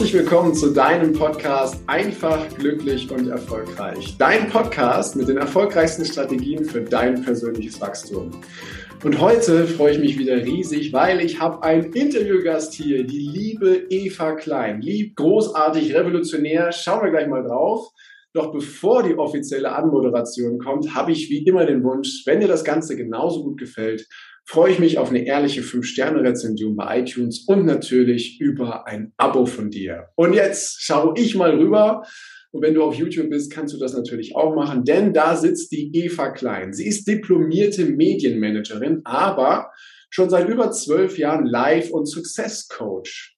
Herzlich willkommen zu deinem Podcast Einfach, glücklich und erfolgreich. Dein Podcast mit den erfolgreichsten Strategien für dein persönliches Wachstum. Und heute freue ich mich wieder riesig, weil ich habe einen Interviewgast hier, die liebe Eva Klein. Lieb, großartig, revolutionär. Schauen wir gleich mal drauf. Doch bevor die offizielle Anmoderation kommt, habe ich wie immer den Wunsch, wenn dir das Ganze genauso gut gefällt, freue ich mich auf eine ehrliche 5-Sterne-Rezension bei iTunes und natürlich über ein Abo von dir. Und jetzt schaue ich mal rüber. Und wenn du auf YouTube bist, kannst du das natürlich auch machen, denn da sitzt die Eva Klein. Sie ist diplomierte Medienmanagerin, aber schon seit über zwölf Jahren Live- und Success Coach.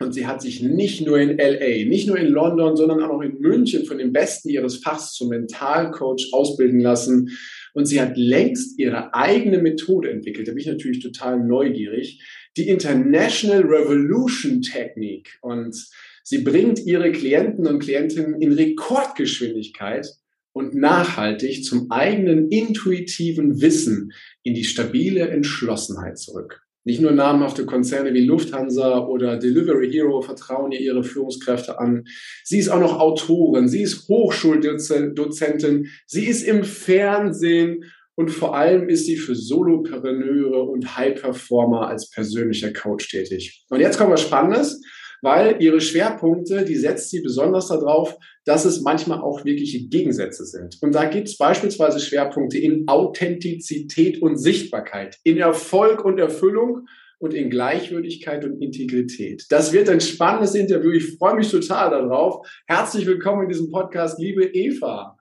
Und sie hat sich nicht nur in LA, nicht nur in London, sondern auch in München von den Besten ihres Fachs zum Mentalcoach ausbilden lassen. Und sie hat längst ihre eigene Methode entwickelt. Da bin ich natürlich total neugierig. Die International Revolution Technique. Und sie bringt ihre Klienten und Klientinnen in Rekordgeschwindigkeit und nachhaltig zum eigenen intuitiven Wissen in die stabile Entschlossenheit zurück. Nicht nur namhafte Konzerne wie Lufthansa oder Delivery Hero vertrauen ihr ihre Führungskräfte an. Sie ist auch noch Autorin, sie ist Hochschuldozentin, sie ist im Fernsehen und vor allem ist sie für Solopreneure und High-Performer als persönlicher Coach tätig. Und jetzt kommt was Spannendes weil ihre Schwerpunkte, die setzt sie besonders darauf, dass es manchmal auch wirkliche Gegensätze sind. Und da gibt es beispielsweise Schwerpunkte in Authentizität und Sichtbarkeit, in Erfolg und Erfüllung und in Gleichwürdigkeit und Integrität. Das wird ein spannendes Interview. Ich freue mich total darauf. Herzlich willkommen in diesem Podcast, liebe Eva.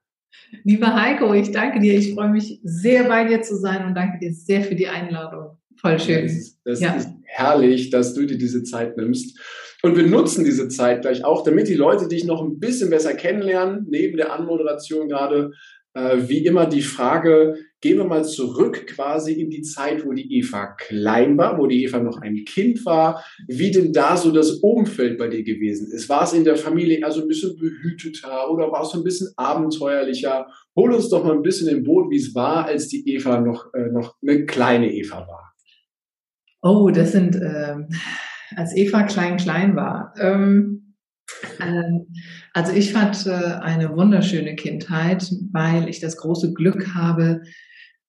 Lieber Heiko, ich danke dir. Ich freue mich sehr bei dir zu sein und danke dir sehr für die Einladung. Voll schön. Das, das ja. ist herrlich, dass du dir diese Zeit nimmst. Und wir nutzen diese Zeit gleich auch, damit die Leute dich noch ein bisschen besser kennenlernen, neben der Anmoderation gerade. Äh, wie immer die Frage, gehen wir mal zurück quasi in die Zeit, wo die Eva klein war, wo die Eva noch ein Kind war, wie denn da so das Umfeld bei dir gewesen ist. War es in der Familie also ein bisschen behüteter oder war es so ein bisschen abenteuerlicher? Hol uns doch mal ein bisschen im Boot, wie es war, als die Eva noch, äh, noch eine kleine Eva war. Oh, das sind... Äh als Eva klein klein war. Ähm, äh, also ich hatte eine wunderschöne Kindheit, weil ich das große Glück habe,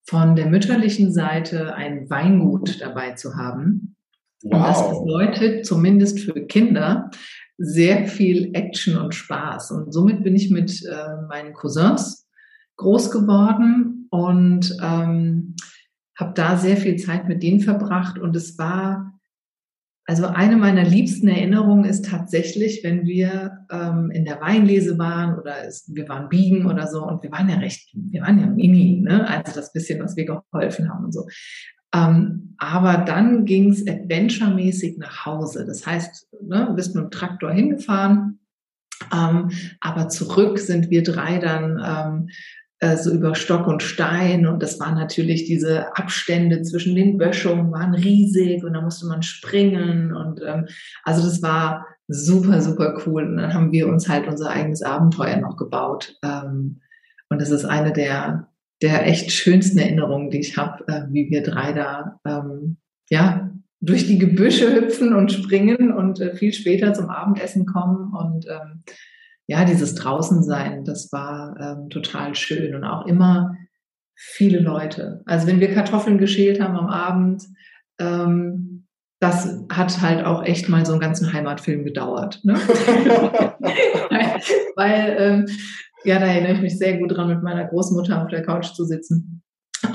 von der mütterlichen Seite ein Weingut dabei zu haben. Wow. Und das bedeutet zumindest für Kinder sehr viel Action und Spaß. Und somit bin ich mit äh, meinen Cousins groß geworden und ähm, habe da sehr viel Zeit mit denen verbracht. Und es war also eine meiner liebsten Erinnerungen ist tatsächlich, wenn wir ähm, in der Weinlese waren oder es, wir waren biegen oder so und wir waren ja recht, wir waren ja mini, ne? also das bisschen, was wir geholfen haben und so. Ähm, aber dann ging es adventuremäßig nach Hause. Das heißt, ne, bist mit dem Traktor hingefahren, ähm, aber zurück sind wir drei dann ähm, äh, so über Stock und Stein. Und das waren natürlich diese Abstände zwischen den Böschungen waren riesig und da musste man springen. Und ähm, also das war super super cool. Und dann haben wir uns halt unser eigenes Abenteuer noch gebaut. Ähm, und das ist eine der der echt schönsten Erinnerungen, die ich habe, äh, wie wir drei da ähm, ja durch die Gebüsche hüpfen und springen und äh, viel später zum Abendessen kommen. Und ähm, ja, dieses Draußensein, das war ähm, total schön und auch immer viele Leute. Also wenn wir Kartoffeln geschält haben am Abend, ähm, das hat halt auch echt mal so einen ganzen Heimatfilm gedauert. Ne? Weil, ähm, ja, da erinnere ich mich sehr gut dran, mit meiner Großmutter auf der Couch zu sitzen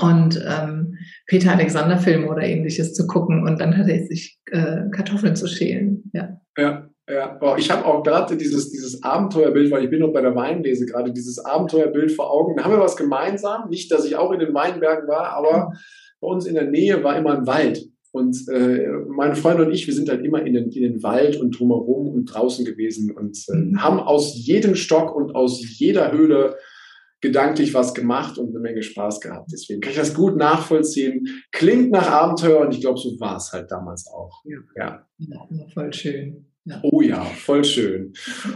und ähm, Peter Alexander Filme oder ähnliches zu gucken und dann hatte ich sich äh, Kartoffeln zu schälen. Ja. ja. Ja, ich habe auch gerade dieses, dieses Abenteuerbild, weil ich bin noch bei der Weinlese gerade, dieses Abenteuerbild vor Augen. Da haben wir was gemeinsam. Nicht, dass ich auch in den Weinbergen war, aber bei uns in der Nähe war immer ein Wald. Und äh, meine Freunde und ich, wir sind halt immer in den, in den Wald und drumherum und draußen gewesen und äh, mhm. haben aus jedem Stock und aus jeder Höhle gedanklich was gemacht und eine Menge Spaß gehabt. Deswegen kann ich das gut nachvollziehen. Klingt nach Abenteuer und ich glaube, so war es halt damals auch. Ja, ja. ja voll schön. Ja. Oh ja, voll schön.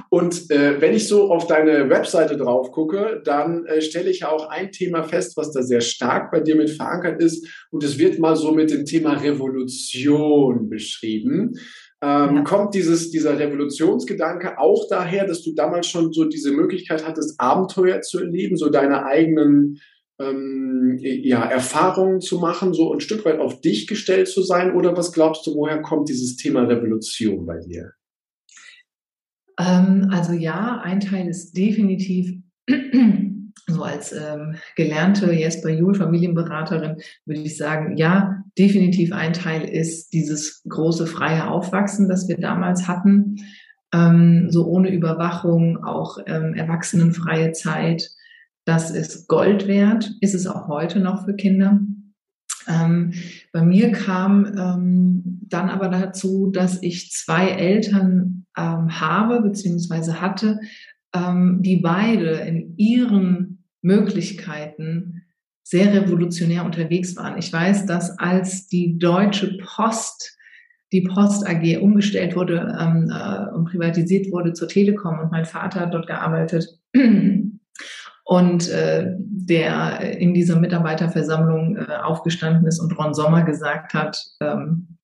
Und äh, wenn ich so auf deine Webseite drauf gucke, dann äh, stelle ich ja auch ein Thema fest, was da sehr stark bei dir mit verankert ist. Und es wird mal so mit dem Thema Revolution beschrieben. Ähm, ja. Kommt dieses, dieser Revolutionsgedanke auch daher, dass du damals schon so diese Möglichkeit hattest, Abenteuer zu erleben, so deine eigenen ähm, ja, Erfahrungen zu machen, so ein Stück weit auf dich gestellt zu sein? Oder was glaubst du, woher kommt dieses Thema Revolution bei dir? Ähm, also ja, ein Teil ist definitiv so als ähm, gelernte Jesper Juhl Familienberaterin würde ich sagen, ja, definitiv ein Teil ist dieses große freie Aufwachsen, das wir damals hatten, ähm, so ohne Überwachung, auch ähm, erwachsenenfreie Zeit. Das ist Gold wert, ist es auch heute noch für Kinder. Ähm, bei mir kam ähm, dann aber dazu, dass ich zwei Eltern ähm, habe bzw. hatte, ähm, die beide in ihren Möglichkeiten sehr revolutionär unterwegs waren. Ich weiß, dass als die Deutsche Post die Post AG umgestellt wurde ähm, äh, und privatisiert wurde zur Telekom und mein Vater hat dort gearbeitet und äh, der in dieser Mitarbeiterversammlung äh, aufgestanden ist und Ron Sommer gesagt hat, ähm,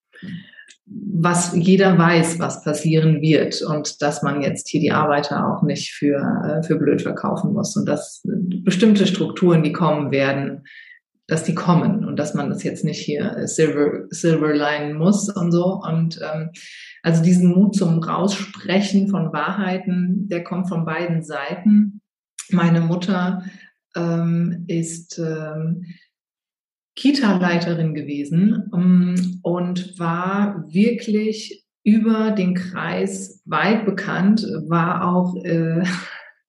was jeder weiß, was passieren wird und dass man jetzt hier die Arbeiter auch nicht für, äh, für blöd verkaufen muss und dass bestimmte Strukturen, die kommen werden, dass die kommen und dass man das jetzt nicht hier silver, silverline muss und so. Und ähm, also diesen Mut zum Raussprechen von Wahrheiten, der kommt von beiden Seiten. Meine Mutter ähm, ist ähm, Kita-Leiterin gewesen um, ähm, und war wirklich über den Kreis weit bekannt, war auch äh,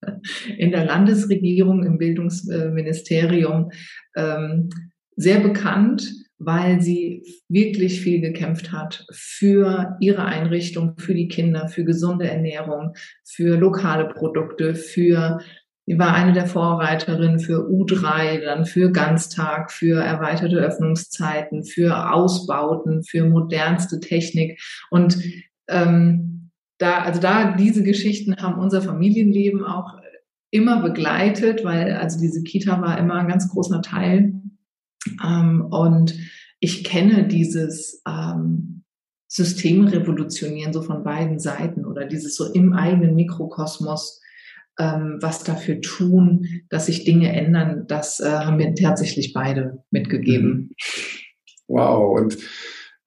in der Landesregierung, im Bildungsministerium ähm, sehr bekannt, weil sie wirklich viel gekämpft hat für ihre Einrichtung, für die Kinder, für gesunde Ernährung, für lokale Produkte, für Sie war eine der Vorreiterinnen für U3, dann für Ganztag, für erweiterte Öffnungszeiten, für Ausbauten, für modernste Technik. Und ähm, da, also da diese Geschichten haben unser Familienleben auch immer begleitet, weil also diese Kita war immer ein ganz großer Teil. Ähm, und ich kenne dieses ähm, System revolutionieren so von beiden Seiten oder dieses so im eigenen Mikrokosmos ähm, was dafür tun, dass sich Dinge ändern, das äh, haben mir tatsächlich beide mitgegeben. Wow, und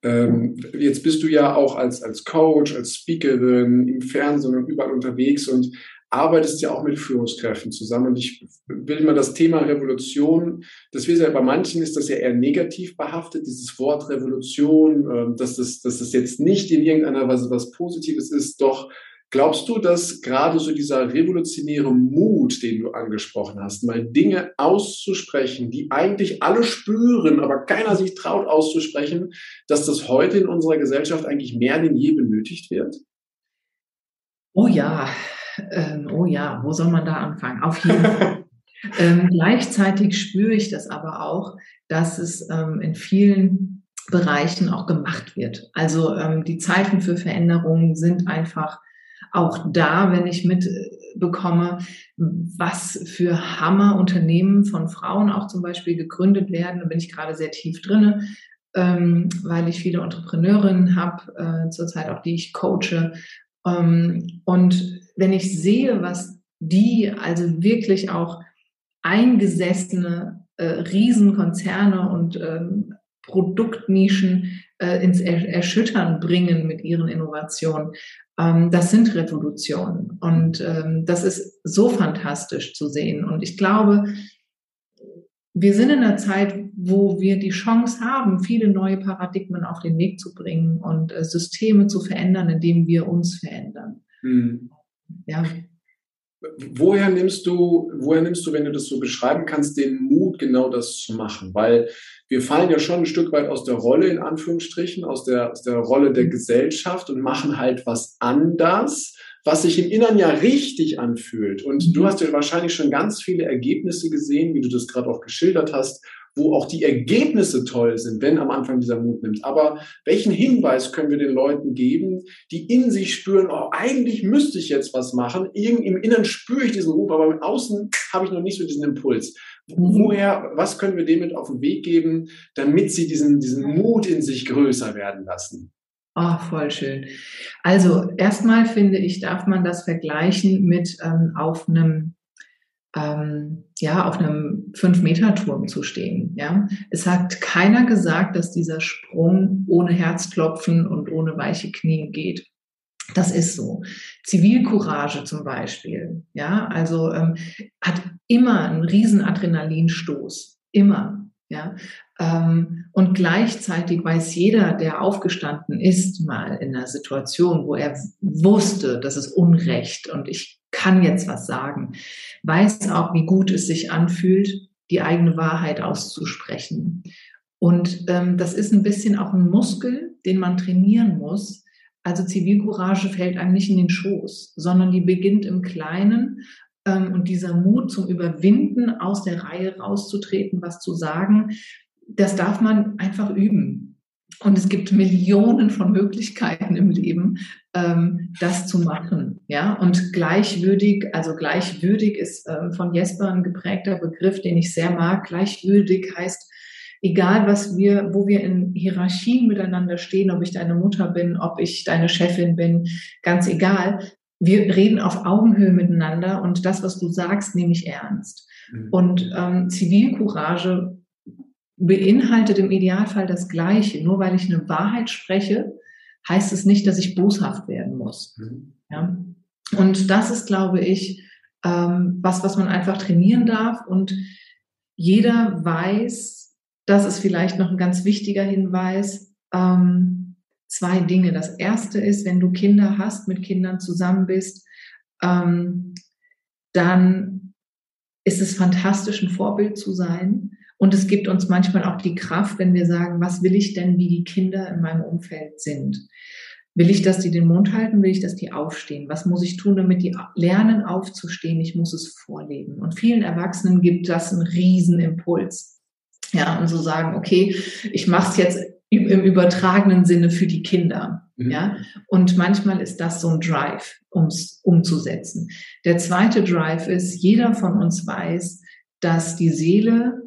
ähm, jetzt bist du ja auch als, als Coach, als Speakerin im Fernsehen und überall unterwegs und arbeitest ja auch mit Führungskräften zusammen. Und ich will mal das Thema Revolution, das wir ja bei manchen ist das ja eher negativ behaftet, dieses Wort Revolution, äh, dass, das, dass das jetzt nicht in irgendeiner Weise was Positives ist, doch Glaubst du, dass gerade so dieser revolutionäre Mut, den du angesprochen hast, mal Dinge auszusprechen, die eigentlich alle spüren, aber keiner sich traut auszusprechen, dass das heute in unserer Gesellschaft eigentlich mehr denn je benötigt wird? Oh ja, ähm, oh ja, wo soll man da anfangen? Auf jeden Fall. ähm, gleichzeitig spüre ich das aber auch, dass es ähm, in vielen Bereichen auch gemacht wird. Also ähm, die Zeiten für Veränderungen sind einfach auch da, wenn ich mitbekomme, was für Hammerunternehmen von Frauen auch zum Beispiel gegründet werden, da bin ich gerade sehr tief drinne, ähm, weil ich viele Entrepreneurinnen habe, äh, zurzeit auch die ich coache. Ähm, und wenn ich sehe, was die, also wirklich auch eingesessene äh, Riesenkonzerne und ähm, Produktnischen äh, ins Erschüttern bringen mit ihren Innovationen. Ähm, das sind Revolutionen. Und ähm, das ist so fantastisch zu sehen. Und ich glaube, wir sind in einer Zeit, wo wir die Chance haben, viele neue Paradigmen auf den Weg zu bringen und äh, Systeme zu verändern, indem wir uns verändern. Mhm. Ja. Woher nimmst du, woher nimmst du, wenn du das so beschreiben kannst, den Mut, genau das zu machen? Weil wir fallen ja schon ein Stück weit aus der Rolle, in Anführungsstrichen, aus der, aus der Rolle der Gesellschaft und machen halt was anders, was sich im Innern ja richtig anfühlt. Und du hast ja wahrscheinlich schon ganz viele Ergebnisse gesehen, wie du das gerade auch geschildert hast, wo auch die Ergebnisse toll sind, wenn am Anfang dieser Mut nimmt. Aber welchen Hinweis können wir den Leuten geben, die in sich spüren, oh, eigentlich müsste ich jetzt was machen. Irgend im Inneren spüre ich diesen Ruf, aber im Außen habe ich noch nicht so diesen Impuls. Woher, was können wir dem mit auf den Weg geben, damit sie diesen, diesen Mut in sich größer werden lassen? Oh, voll schön. Also erstmal finde ich, darf man das vergleichen mit ähm, auf einem ähm, ja auf einem fünf Meter Turm zu stehen. Ja, es hat keiner gesagt, dass dieser Sprung ohne Herzklopfen und ohne weiche Knie geht. Das ist so. Zivilcourage zum Beispiel, ja, also ähm, hat immer einen riesen Adrenalinstoß, immer. Ja, ähm, und gleichzeitig weiß jeder, der aufgestanden ist, mal in einer Situation, wo er wusste, das ist Unrecht und ich kann jetzt was sagen, weiß auch, wie gut es sich anfühlt, die eigene Wahrheit auszusprechen. Und ähm, das ist ein bisschen auch ein Muskel, den man trainieren muss. Also Zivilcourage fällt einem nicht in den Schoß, sondern die beginnt im Kleinen und dieser Mut zum Überwinden, aus der Reihe rauszutreten, was zu sagen, das darf man einfach üben. Und es gibt Millionen von Möglichkeiten im Leben, ähm, das zu machen. Ja, und gleichwürdig, also gleichwürdig ist ähm, von Jesper ein geprägter Begriff, den ich sehr mag. Gleichwürdig heißt, egal was wir, wo wir in Hierarchien miteinander stehen, ob ich deine Mutter bin, ob ich deine Chefin bin, ganz egal wir reden auf Augenhöhe miteinander und das, was du sagst, nehme ich ernst. Mhm. Und ähm, Zivilcourage beinhaltet im Idealfall das Gleiche. Nur weil ich eine Wahrheit spreche, heißt es nicht, dass ich boshaft werden muss. Mhm. Ja? Und das ist, glaube ich, ähm, was, was man einfach trainieren darf. Und jeder weiß, das ist vielleicht noch ein ganz wichtiger Hinweis, ähm, zwei Dinge. Das erste ist, wenn du Kinder hast, mit Kindern zusammen bist, ähm, dann ist es fantastisch, ein Vorbild zu sein. Und es gibt uns manchmal auch die Kraft, wenn wir sagen, was will ich denn, wie die Kinder in meinem Umfeld sind? Will ich, dass die den Mund halten? Will ich, dass die aufstehen? Was muss ich tun, damit die lernen aufzustehen? Ich muss es vorleben. Und vielen Erwachsenen gibt das einen riesen Impuls. Ja, und so sagen, okay, ich mache es jetzt im übertragenen Sinne für die Kinder. Mhm. Ja, und manchmal ist das so ein Drive, ums umzusetzen. Der zweite Drive ist, jeder von uns weiß, dass die Seele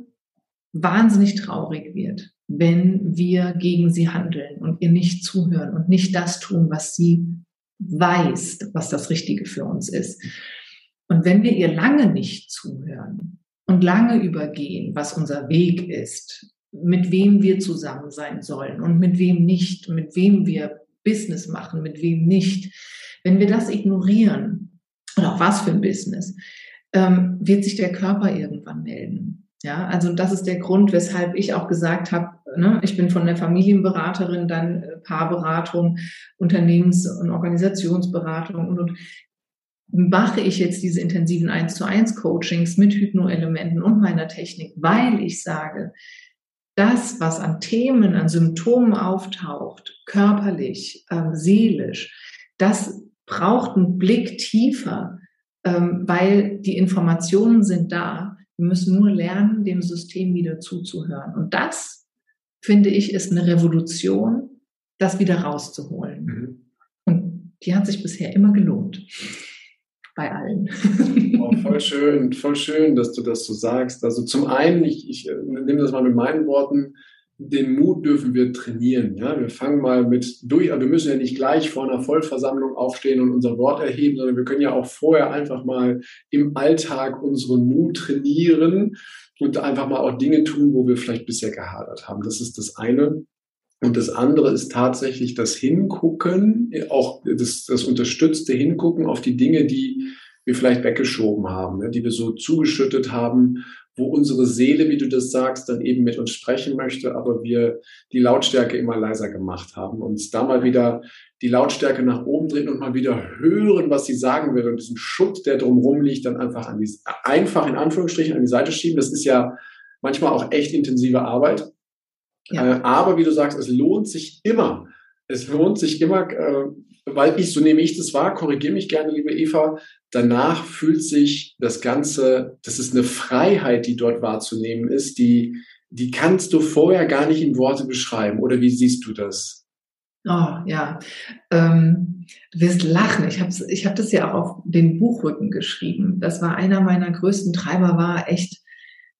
wahnsinnig traurig wird, wenn wir gegen sie handeln und ihr nicht zuhören und nicht das tun, was sie weiß, was das Richtige für uns ist. Und wenn wir ihr lange nicht zuhören und lange übergehen, was unser Weg ist, mit wem wir zusammen sein sollen und mit wem nicht, mit wem wir Business machen, mit wem nicht. Wenn wir das ignorieren, auch was für ein Business, ähm, wird sich der Körper irgendwann melden. Ja, also das ist der Grund, weshalb ich auch gesagt habe, ne, ich bin von der Familienberaterin, dann äh, Paarberatung, Unternehmens- und Organisationsberatung und, und mache ich jetzt diese intensiven 1 zu 1 Coachings mit Hypnoelementen und meiner Technik, weil ich sage, das, was an Themen, an Symptomen auftaucht, körperlich, ähm, seelisch, das braucht einen Blick tiefer, ähm, weil die Informationen sind da. Wir müssen nur lernen, dem System wieder zuzuhören. Und das, finde ich, ist eine Revolution, das wieder rauszuholen. Mhm. Und die hat sich bisher immer gelohnt bei allen. Oh, voll schön, voll schön, dass du das so sagst. Also zum einen, ich, ich äh, nehme das mal mit meinen Worten, den Mut dürfen wir trainieren. Ja? Wir fangen mal mit durch, aber wir müssen ja nicht gleich vor einer Vollversammlung aufstehen und unser Wort erheben, sondern wir können ja auch vorher einfach mal im Alltag unseren Mut trainieren und einfach mal auch Dinge tun, wo wir vielleicht bisher gehadert haben. Das ist das eine. Und das andere ist tatsächlich das Hingucken, auch das, das unterstützte Hingucken auf die Dinge, die wir vielleicht weggeschoben haben, ne, die wir so zugeschüttet haben, wo unsere Seele, wie du das sagst, dann eben mit uns sprechen möchte, aber wir die Lautstärke immer leiser gemacht haben. Und da mal wieder die Lautstärke nach oben drehen und mal wieder hören, was sie sagen will und diesen Schutt, der drumherum liegt, dann einfach an die, einfach in Anführungsstrichen an die Seite schieben. Das ist ja manchmal auch echt intensive Arbeit. Ja. Äh, aber wie du sagst, es lohnt sich immer. Es lohnt sich immer, äh, weil ich, so nehme ich das wahr, korrigiere mich gerne, liebe Eva, danach fühlt sich das Ganze, das ist eine Freiheit, die dort wahrzunehmen ist, die, die kannst du vorher gar nicht in Worte beschreiben. Oder wie siehst du das? Oh ja, ähm, du wirst lachen. Ich habe ich hab das ja auch auf den Buchrücken geschrieben. Das war einer meiner größten Treiber, war echt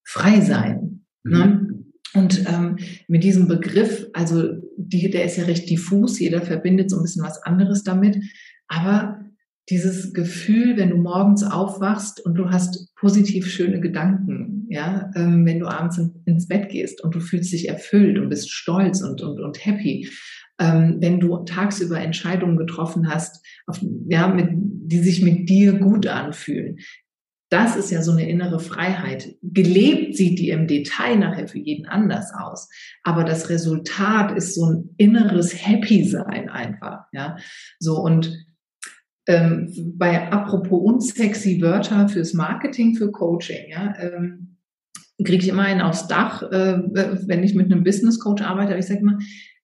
frei sein. Ne? Mhm. Ne? Und ähm, mit diesem Begriff, also die, der ist ja recht diffus, jeder verbindet so ein bisschen was anderes damit, aber dieses Gefühl, wenn du morgens aufwachst und du hast positiv schöne Gedanken, ja, ähm, wenn du abends in, ins Bett gehst und du fühlst dich erfüllt und bist stolz und, und, und happy, ähm, wenn du tagsüber Entscheidungen getroffen hast, auf, ja, mit, die sich mit dir gut anfühlen. Das ist ja so eine innere Freiheit. Gelebt sieht die im Detail nachher für jeden anders aus. Aber das Resultat ist so ein inneres Happy Sein einfach, ja. So und ähm, bei apropos unsexy Wörter fürs Marketing, für Coaching, ja, ähm, kriege ich immer einen aufs Dach, äh, wenn ich mit einem Business Coach arbeite. Aber ich sage immer,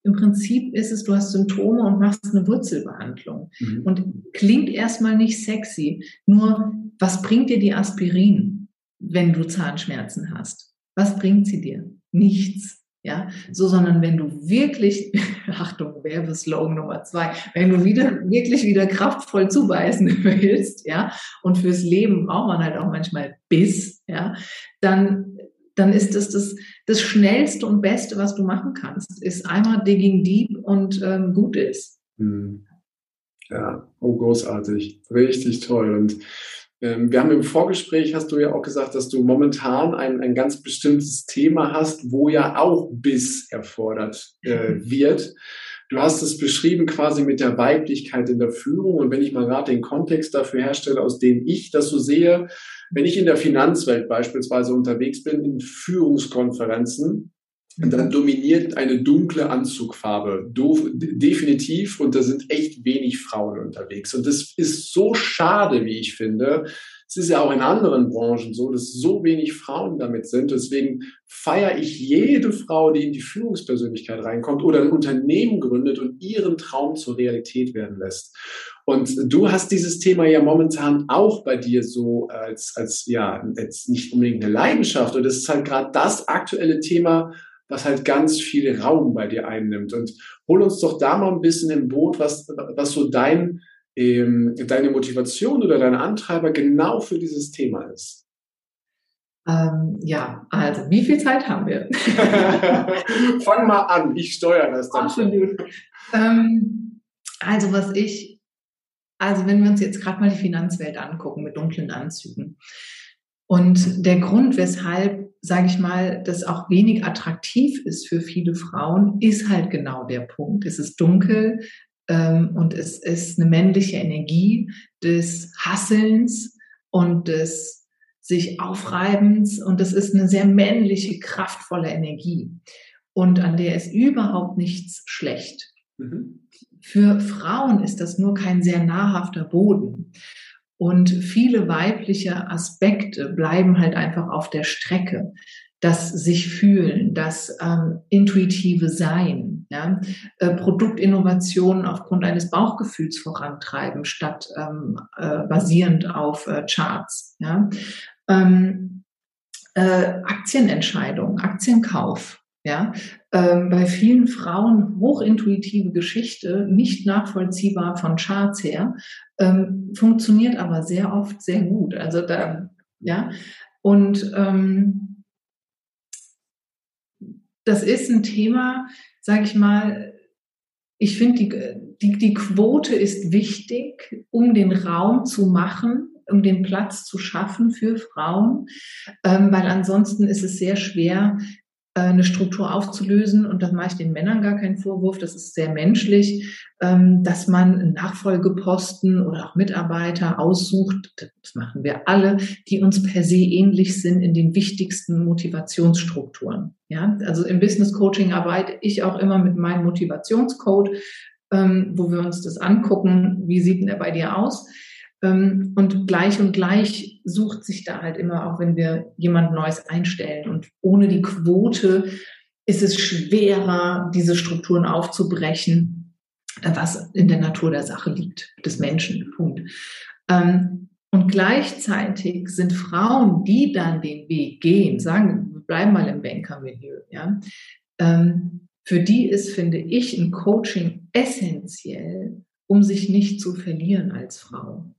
im Prinzip ist es, du hast Symptome und machst eine Wurzelbehandlung. Mhm. Und klingt erstmal nicht sexy. Nur, was bringt dir die Aspirin, wenn du Zahnschmerzen hast? Was bringt sie dir? Nichts. Ja, so, sondern wenn du wirklich, Achtung, Werbeslogan Nummer zwei, wenn du wieder, wirklich wieder kraftvoll zubeißen willst, ja, und fürs Leben braucht man halt auch manchmal Biss, ja, dann, dann ist das, das das Schnellste und Beste, was du machen kannst, ist einmal digging deep und ähm, gut ist. Hm. Ja, oh, großartig. Richtig toll. Und wir haben im Vorgespräch, hast du ja auch gesagt, dass du momentan ein, ein ganz bestimmtes Thema hast, wo ja auch Biss erfordert äh, wird. Du hast es beschrieben quasi mit der Weiblichkeit in der Führung. Und wenn ich mal gerade den Kontext dafür herstelle, aus dem ich das so sehe, wenn ich in der Finanzwelt beispielsweise unterwegs bin, in Führungskonferenzen, dann dominiert eine dunkle Anzugfarbe. definitiv. Und da sind echt wenig Frauen unterwegs. Und das ist so schade, wie ich finde. Es ist ja auch in anderen Branchen so, dass so wenig Frauen damit sind. Deswegen feiere ich jede Frau, die in die Führungspersönlichkeit reinkommt oder ein Unternehmen gründet und ihren Traum zur Realität werden lässt. Und du hast dieses Thema ja momentan auch bei dir so als, als ja, jetzt nicht unbedingt eine Leidenschaft. Und das ist halt gerade das aktuelle Thema, was halt ganz viel Raum bei dir einnimmt. Und hol uns doch da mal ein bisschen im Boot, was, was so dein, ähm, deine Motivation oder dein Antreiber genau für dieses Thema ist. Ähm, ja, also wie viel Zeit haben wir? Fang mal an, ich steuere das dann. Absolut. Ähm, also was ich, also wenn wir uns jetzt gerade mal die Finanzwelt angucken mit dunklen Anzügen. Und der Grund, weshalb, sage ich mal, das auch wenig attraktiv ist für viele Frauen, ist halt genau der Punkt. Es ist dunkel ähm, und es ist eine männliche Energie des Hasselns und des sich Aufreibens und es ist eine sehr männliche, kraftvolle Energie und an der ist überhaupt nichts schlecht. Mhm. Für Frauen ist das nur kein sehr nahrhafter Boden. Und viele weibliche Aspekte bleiben halt einfach auf der Strecke. Das sich fühlen, das ähm, intuitive Sein, ja? äh, Produktinnovationen aufgrund eines Bauchgefühls vorantreiben, statt ähm, äh, basierend auf äh, Charts. Ja? Ähm, äh, Aktienentscheidungen, Aktienkauf, ja, ähm, bei vielen Frauen hochintuitive Geschichte, nicht nachvollziehbar von Charts her, ähm, funktioniert aber sehr oft sehr gut. Also da, ja, und ähm, das ist ein Thema, sage ich mal, ich finde, die, die, die Quote ist wichtig, um den Raum zu machen, um den Platz zu schaffen für Frauen, ähm, weil ansonsten ist es sehr schwer, eine Struktur aufzulösen. Und da mache ich den Männern gar keinen Vorwurf. Das ist sehr menschlich, ähm, dass man Nachfolgeposten oder auch Mitarbeiter aussucht. Das machen wir alle, die uns per se ähnlich sind in den wichtigsten Motivationsstrukturen. Ja, also im Business Coaching arbeite ich auch immer mit meinem Motivationscode, ähm, wo wir uns das angucken. Wie sieht denn der bei dir aus? Ähm, und gleich und gleich sucht sich da halt immer, auch wenn wir jemand Neues einstellen. Und ohne die Quote ist es schwerer, diese Strukturen aufzubrechen, was in der Natur der Sache liegt, des Menschen. Punkt. Ähm, und gleichzeitig sind Frauen, die dann den Weg gehen, sagen, wir bleiben mal im Bankermilieu, ja, ähm, für die ist, finde ich, ein Coaching essentiell, um sich nicht zu verlieren als Frau.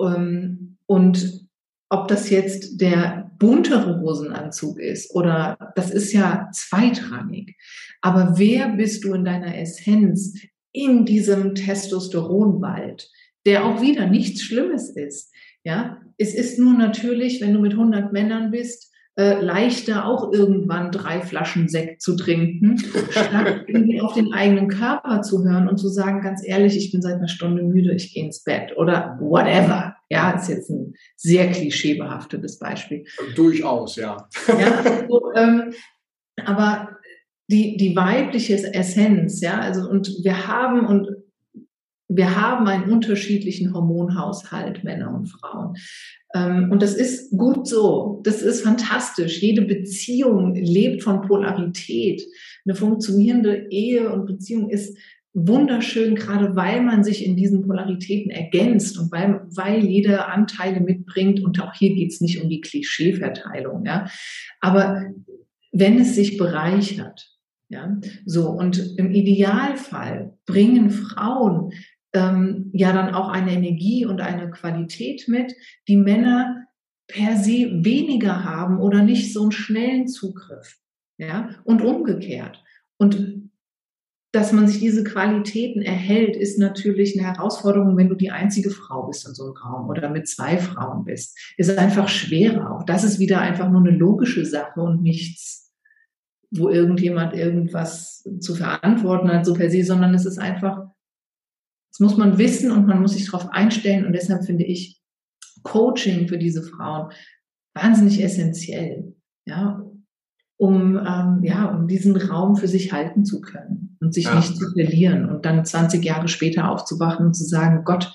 Ähm, und ob das jetzt der buntere Hosenanzug ist oder das ist ja zweitrangig. Aber wer bist du in deiner Essenz in diesem Testosteronwald, der auch wieder nichts Schlimmes ist? Ja, es ist nur natürlich, wenn du mit 100 Männern bist, äh, leichter auch irgendwann drei Flaschen Sekt zu trinken, statt irgendwie auf den eigenen Körper zu hören und zu sagen, ganz ehrlich, ich bin seit einer Stunde müde, ich gehe ins Bett oder whatever. Ja, ist jetzt ein sehr klischeebehaftetes Beispiel. Durchaus, ja. ja so, ähm, aber die, die weibliche Essenz, ja, also und wir haben und wir haben einen unterschiedlichen Hormonhaushalt, Männer und Frauen. Ähm, und das ist gut so. Das ist fantastisch. Jede Beziehung lebt von Polarität. Eine funktionierende Ehe und Beziehung ist wunderschön, gerade weil man sich in diesen Polaritäten ergänzt und weil, weil jeder Anteile mitbringt. Und auch hier geht es nicht um die Klischeeverteilung. Ja. Aber wenn es sich bereichert, ja, so und im Idealfall bringen Frauen ähm, ja dann auch eine Energie und eine Qualität mit, die Männer per se weniger haben oder nicht so einen schnellen Zugriff. Ja, und umgekehrt. Und dass man sich diese Qualitäten erhält, ist natürlich eine Herausforderung, wenn du die einzige Frau bist in so einem Raum oder mit zwei Frauen bist. Ist einfach schwerer. Auch das ist wieder einfach nur eine logische Sache und nichts, wo irgendjemand irgendwas zu verantworten hat, so per se, sondern es ist einfach das muss man wissen und man muss sich darauf einstellen. Und deshalb finde ich Coaching für diese Frauen wahnsinnig essentiell, ja, um, ähm, ja, um diesen Raum für sich halten zu können und sich ja. nicht zu verlieren und dann 20 Jahre später aufzuwachen und zu sagen, Gott,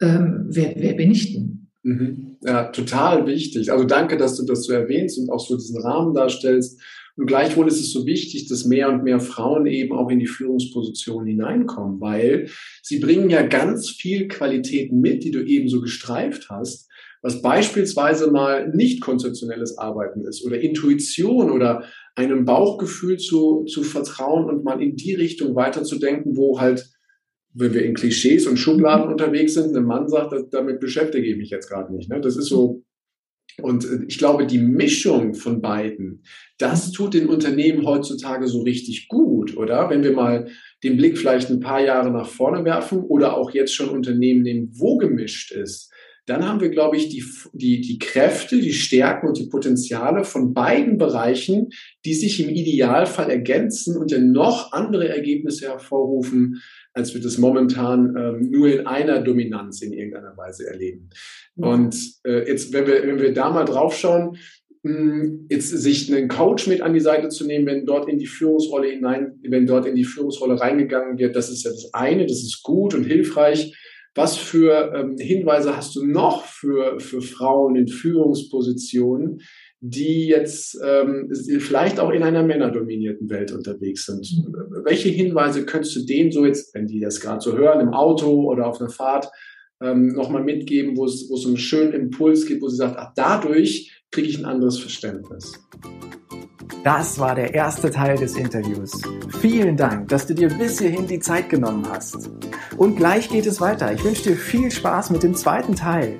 ähm, wer, wer bin ich denn? Mhm. Ja, total wichtig. Also danke, dass du das so erwähnst und auch so diesen Rahmen darstellst. Und gleichwohl ist es so wichtig, dass mehr und mehr Frauen eben auch in die Führungsposition hineinkommen, weil sie bringen ja ganz viel Qualitäten mit, die du eben so gestreift hast, was beispielsweise mal nicht konzeptionelles Arbeiten ist oder Intuition oder einem Bauchgefühl zu, zu vertrauen und mal in die Richtung weiterzudenken, wo halt, wenn wir in Klischees und Schubladen unterwegs sind, ein Mann sagt, damit beschäftige ich mich jetzt gerade nicht. Ne? Das ist so und äh, ich glaube, die Mischung von beiden, das tut den Unternehmen heutzutage so richtig gut, oder? Wenn wir mal den Blick vielleicht ein paar Jahre nach vorne werfen oder auch jetzt schon Unternehmen nehmen, wo gemischt ist, dann haben wir, glaube ich, die, die, die Kräfte, die Stärken und die Potenziale von beiden Bereichen, die sich im Idealfall ergänzen und dann noch andere Ergebnisse hervorrufen, als wir das momentan ähm, nur in einer Dominanz in irgendeiner Weise erleben. Mhm. Und äh, jetzt, wenn wir, wenn wir da mal drauf schauen, hm, jetzt sich einen Coach mit an die Seite zu nehmen, wenn dort in die Führungsrolle hinein, wenn dort in die Führungsrolle reingegangen wird, das ist ja das eine, das ist gut und hilfreich. Was für ähm, Hinweise hast du noch für, für Frauen in Führungspositionen, die jetzt ähm, vielleicht auch in einer männerdominierten Welt unterwegs sind? Welche Hinweise könntest du denen so jetzt, wenn die das gerade so hören, im Auto oder auf einer Fahrt, ähm, nochmal mitgeben, wo es, wo es einen schönen Impuls gibt, wo sie sagt, ach, dadurch kriege ich ein anderes Verständnis? Das war der erste Teil des Interviews. Vielen Dank, dass du dir bis hierhin die Zeit genommen hast. Und gleich geht es weiter. Ich wünsche dir viel Spaß mit dem zweiten Teil.